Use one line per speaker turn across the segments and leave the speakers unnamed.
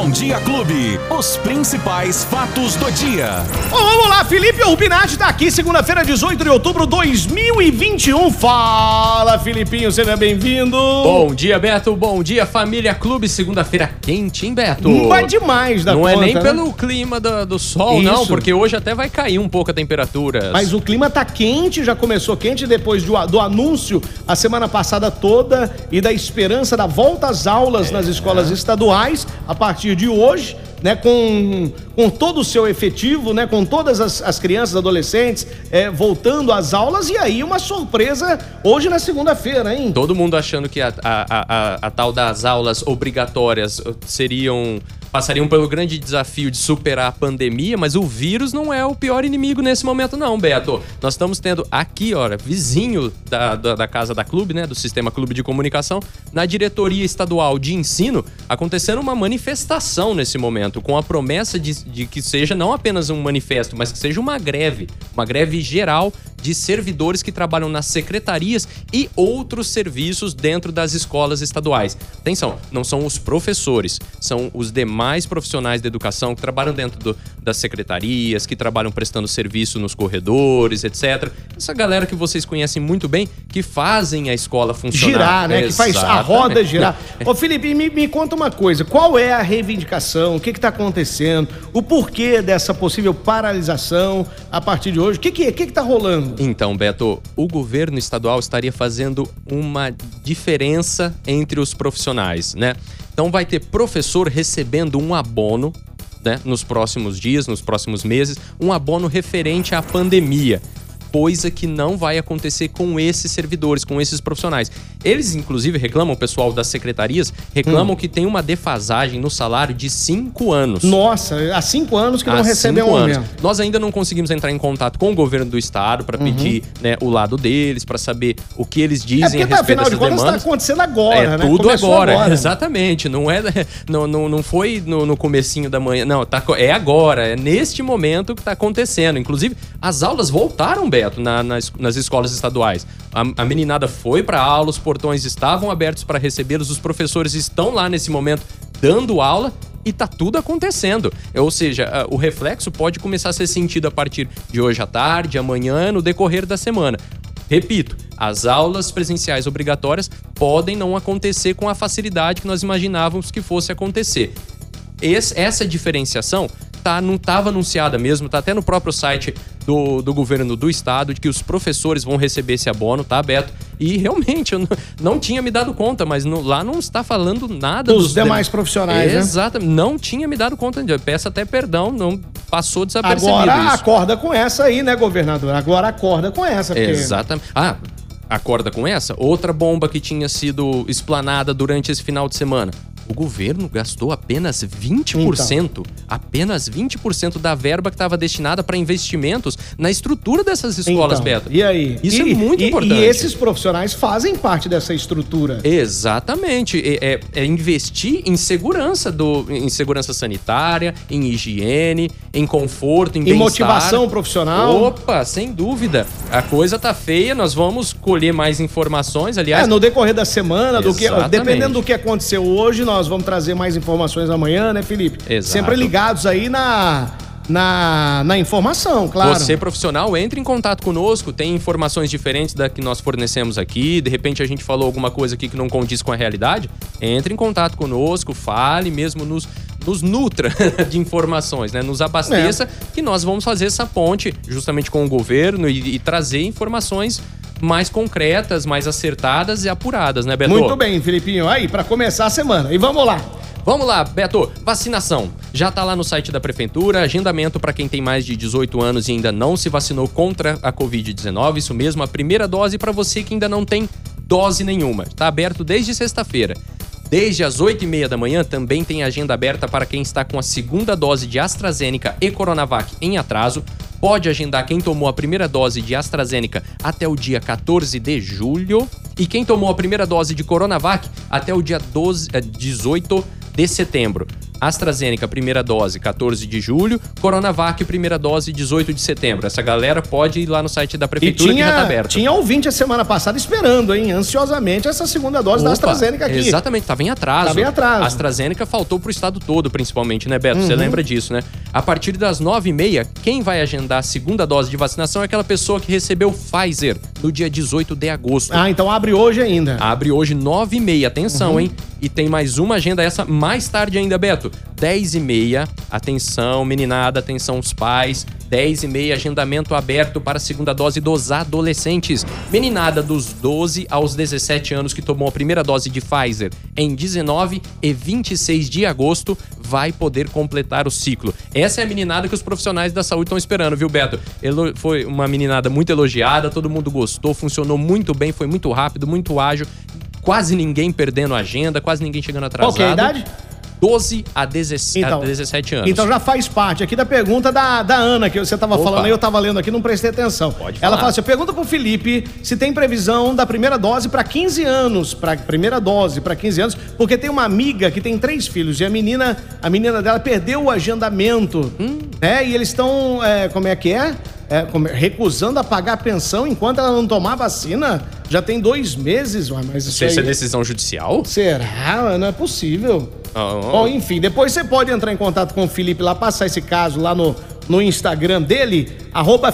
Bom Dia Clube. Os principais fatos do dia.
Bom, vamos lá, Felipe Urbinati tá aqui, segunda-feira, 18 de outubro de 2021. Fala, Filipinho, seja bem-vindo.
Bom dia, Beto. Bom dia, família Clube. Segunda-feira quente, hein, Beto?
Não vai demais da
Não
conta,
é nem
né?
pelo clima do, do sol, não,
Isso.
porque hoje até vai cair um pouco a temperatura.
Mas o clima tá quente, já começou quente depois do, do anúncio a semana passada toda e da esperança da volta às aulas nas escolas estaduais a partir de hoje, né? Com, com todo o seu efetivo, né? Com todas as, as crianças, adolescentes é, voltando às aulas e aí uma surpresa hoje na segunda-feira, hein?
Todo mundo achando que a, a, a, a- a tal das aulas obrigatórias seriam. Passariam pelo grande desafio de superar a pandemia, mas o vírus não é o pior inimigo nesse momento, não, Beto. Nós estamos tendo aqui, olha, vizinho da, da, da casa da clube, né? Do sistema clube de comunicação, na diretoria estadual de ensino, acontecendo uma manifestação nesse momento, com a promessa de, de que seja não apenas um manifesto, mas que seja uma greve, uma greve geral de servidores que trabalham nas secretarias e outros serviços dentro das escolas estaduais. Atenção, não são os professores, são os demais profissionais da educação que trabalham dentro do- das secretarias, que trabalham prestando serviço nos corredores, etc. Essa galera que vocês conhecem muito bem, que fazem a escola funcionar.
girar, né? Que faz a roda girar. Ô, Felipe, me, me conta uma coisa. Qual é a reivindicação? O que está acontecendo? O porquê dessa possível paralisação a partir de hoje? O que que, que que tá rolando?
Então, Beto, o governo estadual estaria fazendo uma diferença entre os profissionais, né? Então vai ter professor recebendo um abono, né, nos próximos dias, nos próximos meses, um abono referente à pandemia. Coisa que não vai acontecer com esses servidores, com esses profissionais. Eles, inclusive, reclamam, o pessoal das secretarias, reclamam que tem uma defasagem no salário de cinco anos.
Nossa, há cinco anos que não
Há
recebem um
anos. Nós ainda não conseguimos entrar em contato com o governo do estado para pedir né, o lado deles, para saber o que eles
É
dizem
porque,
a
tá,
respeito
afinal de
dessas
contas, está acontecendo agora,
é
né?
tudo
Começou
agora, exatamente. Não é, não, não, não foi no, no comecinho da manhã, não. Tá, é agora, é neste momento que está acontecendo. Inclusive, as aulas voltaram, Beto, na- nas, nas escolas estaduais. A, a meninada foi para aula, os portões estavam abertos para recebê-los, os professores estão lá nesse momento dando aula e tá tudo acontecendo. Ou seja, o reflexo pode começar a ser sentido a partir de hoje à tarde, amanhã, no decorrer da semana. Repito, as aulas presenciais obrigatórias podem não acontecer com a facilidade que nós imaginávamos que fosse acontecer. Esse- essa diferenciação tá, não estava anunciada mesmo, tá até no próprio site do, do governo do estado, de que os professores vão receber esse abono, tá, Beto? E realmente, eu não, não tinha me dado conta, mas no- lá não está falando nada
Dos demais profissionais, né?
Exato, não tinha me dado conta. Eu peço até perdão, não passou desapercebido
Agora
isso.
acorda com essa aí, né, governador? Agora acorda com essa. Porque...
Exatamente. Ah, acorda com essa? Outra bomba que tinha sido explanada durante esse final de semana. O governo gastou apenas 20%,
Então.
apenas 20% da verba que estava destinada para investimentos na estrutura dessas escolas,
Então,
Beto.
E aí?
Isso
E-
é muito
e-
importante.
E esses profissionais fazem parte dessa estrutura.
Exatamente. É, é- é investir em segurança do, em segurança sanitária, em higiene, em conforto, em
motivação profissional.
Opa, sem dúvida. A coisa tá feia, nós vamos colher mais informações, aliás.
É, no decorrer da semana, do que,
Exatamente.
dependendo do que aconteceu hoje, nós vamos trazer mais informações amanhã, né, Felipe?
Exato.
Sempre ligados aí na, na, na informação, claro.
Você, profissional, entre em contato conosco, tem informações diferentes da que nós fornecemos aqui. De repente a gente falou alguma coisa aqui que não condiz com a realidade. Entre em contato conosco, fale, mesmo nos, nos nutra de informações, né? Nos abasteça,
É.
que nós vamos fazer essa ponte justamente com o governo e, e trazer informações mais concretas, mais acertadas e apuradas, né, Beto?
Muito bem, Filipinho. Aí, pra começar a semana. E vamos lá.
Vamos lá, Beto. Vacinação. Já tá lá no site da prefeitura, agendamento para quem tem mais de 18 anos e ainda não se vacinou contra a Covid-19. Isso mesmo, a primeira dose para você que ainda não tem dose nenhuma. Está aberto desde sexta-feira. Desde as 8h30 da manhã também tem agenda aberta para quem está com a segunda dose de AstraZeneca e Coronavac em atraso. Pode agendar quem tomou a primeira dose de AstraZeneca até o dia 14 de julho. E quem tomou a primeira dose de Coronavac até o dia 12, eh, 18 de setembro. AstraZeneca, primeira dose, 14 de julho. Coronavac, primeira dose, 18 de setembro. Essa galera pode ir lá no site da
E
prefeitura
tinha,
que já tá aberto.
tinha ouvinte a semana passada esperando, hein, ansiosamente, essa segunda dose da
Opa,
AstraZeneca aqui.
Exatamente, tava em atraso.
Tava em atraso.
A AstraZeneca faltou pro estado todo, principalmente, né, Beto?
Uhum.
Você lembra disso, né? A partir das 9h30, quem vai agendar a segunda dose de vacinação é aquela pessoa que recebeu Pfizer no dia 18 de agosto.
Ah, então abre hoje ainda.
Abre hoje 9h30, atenção,
Uhum.
hein? E tem mais uma agenda essa mais tarde ainda, Beto. 10h30, atenção, meninada, atenção os pais. 10h30, agendamento aberto para a segunda dose dos adolescentes. Meninada dos 12 aos 17 anos que tomou a primeira dose de Pfizer em 19 e 26 de agosto vai poder completar o ciclo. Essa é a meninada que os profissionais da saúde estão esperando, viu, Beto? Foi uma meninada muito elogiada, todo mundo gostou, funcionou muito bem, foi muito rápido, muito ágil. Quase ninguém perdendo agenda, quase ninguém chegando atrasado.
Qual que é a idade?
12 a, 17
Então,
a 17 anos.
Então já faz parte aqui da pergunta da, da Ana, que você tava
Opa.
falando aí, eu tava lendo aqui, não prestei atenção.
Pode
Ela
falar.
fala assim: pergunta pro Felipe se tem previsão da primeira dose para 15 anos, para primeira dose para 15 anos, porque tem uma amiga que tem três filhos e a menina, a menina dela perdeu o agendamento,
Hum.
né? E eles estão, é, como é que é? É, como é? recusando a pagar a pensão enquanto ela não tomar vacina. Já tem dois meses, ué, mas isso
isso é
aí...
decisão judicial?
Será? Não é possível.
Ah, ah.
Bom, enfim, depois você pode entrar em contato com o Felipe lá, passar esse caso lá no, no Instagram dele, arroba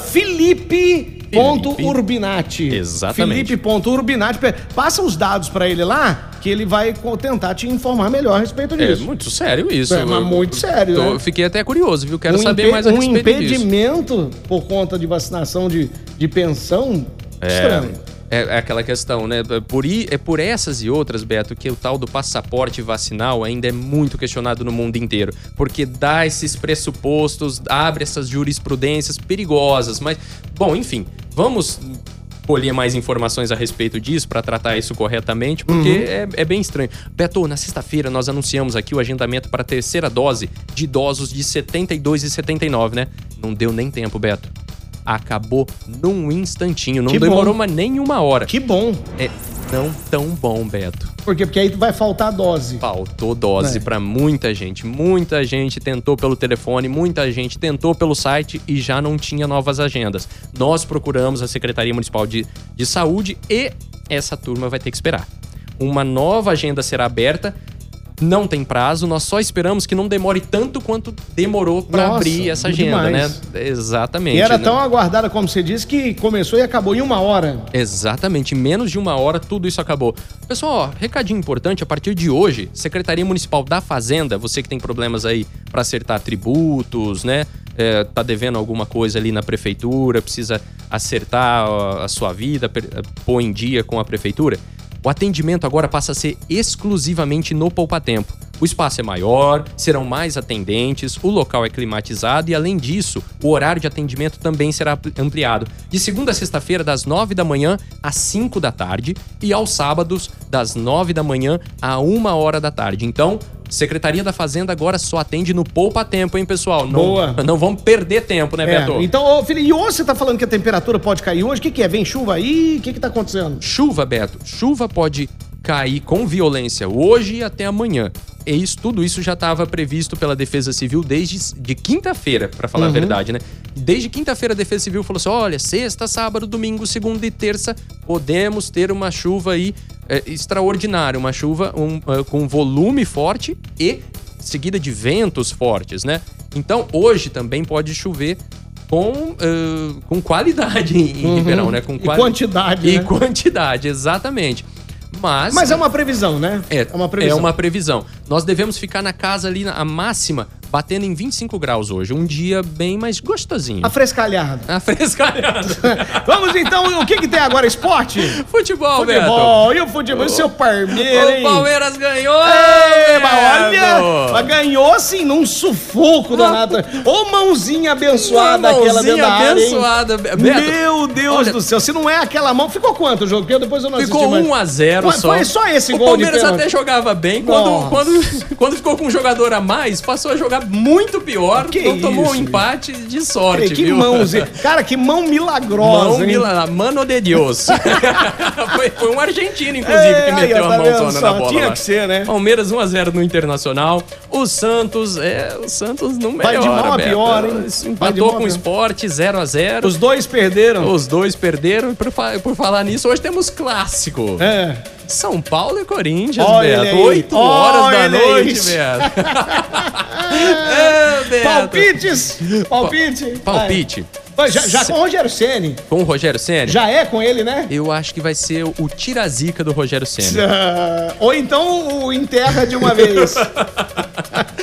felipe.urbinati.
Exatamente.
Felipe.urbinati. Pe- Passa os dados pra ele lá, que ele vai tentar te informar melhor a respeito
É
disso.
muito sério isso.
É, mas muito sério,
Tô-
né?
Fiquei até curioso, viu? Quero
um
saber mais a
um
respeito disso.
impedimento por conta de vacinação de, de pensão, estranho.
É, é aquela questão, né? Por, i- é por essas e outras, Beto, que o tal do passaporte vacinal ainda é muito questionado no mundo inteiro. Porque dá esses pressupostos, abre essas jurisprudências perigosas. Mas, bom, enfim, vamos colher mais informações a respeito disso para tratar isso corretamente, porque é, é bem estranho. Beto, na sexta-feira nós anunciamos aqui o agendamento para a terceira dose de idosos de 72 e 79, né? Não deu nem tempo, Beto. Acabou num instantinho, não
Que
demorou
bom.
nem uma hora.
Que bom.
É não tão bom, Beto.
Por quê? Porque aí vai faltar dose.
Faltou dose
É.
pra muita gente. Muita gente tentou pelo telefone, muita gente tentou pelo site e já não tinha novas agendas. Nós procuramos a Secretaria Municipal de, de Saúde e essa turma vai ter que esperar. Uma nova agenda será aberta. Não tem prazo, nós só esperamos que não demore tanto quanto demorou
Nossa,
abrir essa agenda,
demais.
né? Exatamente.
E era
né?
tão aguardada, como você disse, que começou e acabou em uma hora.
Exatamente, em menos de uma hora tudo isso acabou. Pessoal, ó, recadinho importante, a partir de hoje, Secretaria Municipal da Fazenda, você que tem problemas aí para acertar tributos, né? É, tá devendo alguma coisa ali na prefeitura, precisa acertar a sua vida, per- pôr em dia com a prefeitura. O atendimento agora passa a ser exclusivamente no Poupa Tempo. O espaço é maior, serão mais atendentes, o local é climatizado e, além disso, o horário de atendimento também será ampli- ampliado. De segunda a sexta-feira, das 9 da manhã às 5 da tarde e aos sábados, das 9 da manhã à 1 hora da tarde. Então, Secretaria da Fazenda agora só atende no Poupa Tempo, hein, pessoal? Não,
Boa.
Não vamos perder tempo, né,
É,
Beto?
então, ô, Felipe, e hoje você tá falando que a temperatura pode cair hoje? O que, que é? Vem chuva aí? O que, que tá acontecendo?
Chuva, Beto. Chuva pode cair com violência hoje e até amanhã. E isso, tudo isso já estava previsto pela Defesa Civil desde de quinta-feira, para falar a verdade, né? Desde quinta-feira a Defesa Civil falou assim: olha, sexta, sábado, domingo, segunda e terça, podemos ter uma chuva aí é, extraordinária, uma chuva um, é, com volume forte e seguida de ventos fortes, né? Então hoje também pode chover com, eh, com qualidade em, em Ribeirão, né? Com
E
quali-
quantidade,
E
né?
quantidade, exatamente. Mas,
Mas é uma previsão, né?
é,
uma previsão.
é uma previsão. Nós devemos ficar na casa ali, a máxima, batendo em 25 graus hoje. Um dia bem mais gostosinho.
Afrescalhado.
Afrescalhado.
Vamos então, o que que tem agora? Esporte?
Futebol, Beto.
Futebol. E o futebol? E o seu Parmeira, hein?
O Palmeiras ganhou! Beto!
olha, mas ganhou assim, num sufoco danado. Ô mãozinha abençoada
Uma
aquela
mãozinha
dentro da área,
abençoada, Beto.
Meu Deus
olha-
do céu, se não é aquela mão, ficou quanto o jogo? Porque depois eu não
Ficou
assisti mais.
1x0
Foi-
só.
foi só esse
o
gol de
Palmeiras até jogava bem. Quando,
Nossa.
quando, quando ficou com um jogador a mais, passou a jogar muito pior.
Que
então tomou um empate de sorte,
que
viu?
Cara, que mão milagrosa,
Mão
hein?
mila, mano de Deus. foi, foi um argentino, inclusive,
Ei,
que
aí,
meteu
ó,
a
tá
mãozona na bola.
Tinha
lá.
que ser, né?
Palmeiras 1x0 no Internacional. O Santos, é, o Santos não melhora,
Vai de mal a pior, hein?
Empatou com o. Sport 0 a 0
Os dois perderam.
Os dois perderam. E por, por falar nisso, hoje temos clássico.
É.
São Paulo e Corinthians,
Olha
Beto.
aí.
8 horas da noite. Beto. é, Beto.
Palpites! Palpite!
Palpite.
Vai. Já, já com o Rogério Ceni.
Com o Rogério Senna?
Já é com ele, né?
Eu acho que vai ser o tirazica do Rogério.
Ah, Ou então o enterra de uma vez.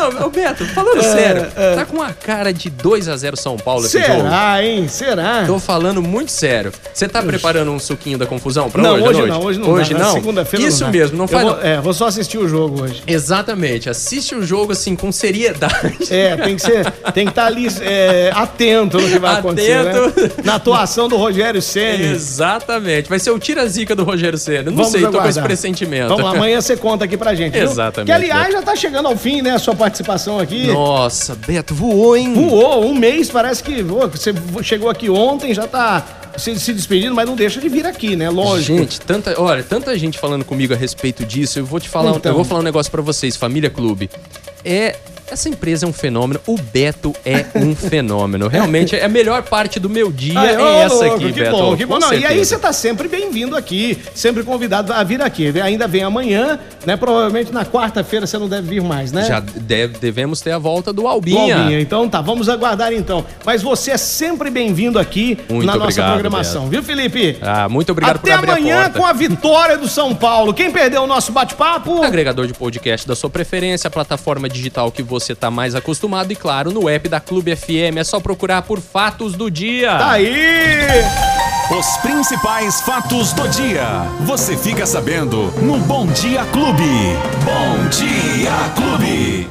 Não, ô Beto, falando sério, tá com a cara de 2 a 0 São Paulo esse jogo.
Será, hein? Será?
Tô falando muito sério. Você tá preparando um suquinho da confusão pra
não,
hoje,
hoje não, hoje não.
Hoje
dá.
Não?
Segunda-feira
Isso
dá.
mesmo, não faz
vou,
não.
É, vou só assistir o jogo hoje.
Exatamente. Assiste o jogo assim com seriedade.
É, tem que ser, tem que estar ali é, atento no que vai acontecer, né?
Atento.
Na atuação do Rogério Ceni.
Exatamente. Vai ser o tira-zica do Rogério Senna. Não
Vamos
sei, tô com esse
aguardar.
pressentimento.
Vamos lá, amanhã você conta aqui pra gente. viu?
Exatamente,
Que aliás já tá chegando ao fim, né? A sua participação aqui.
Nossa, Beto, voou, hein?
Voou, um mês, parece que voou. Você chegou aqui ontem, já tá se, se despedindo, mas não deixa de vir aqui, né? Lógico.
Gente, tanta, olha, tanta gente falando comigo a respeito disso. Eu vou te falar,
Então.
eu vou falar um negócio pra vocês, família Clube. É essa empresa é um fenômeno, o Beto é um fenômeno. Realmente, é a melhor parte do meu dia
Ai,
é
ô,
essa
louco,
aqui,
que
Beto.
bom, que bom. Não, e aí você tá sempre bem-vindo aqui, sempre convidado a vir aqui. Ainda vem amanhã, né? Provavelmente na quarta-feira você não deve vir mais, né?
Já deve- devemos ter a volta do
Do
Albinha.
Albinha. Então tá, vamos aguardar então. Mas você é sempre bem-vindo aqui
Muito
na nossa
obrigado,
programação, viu, Felipe?
Ah, muito obrigado
Até
por abrir a
amanhã
porta.
com a vitória do São Paulo. Quem perdeu o nosso bate-papo?
Agregador de podcast da sua preferência, a plataforma digital que você tá mais acostumado e, claro, no app da Clube FM. É só procurar por Fatos do Dia.
Tá aí!
Os principais fatos do dia. Você fica sabendo no Bom Dia Clube. Bom Dia Clube.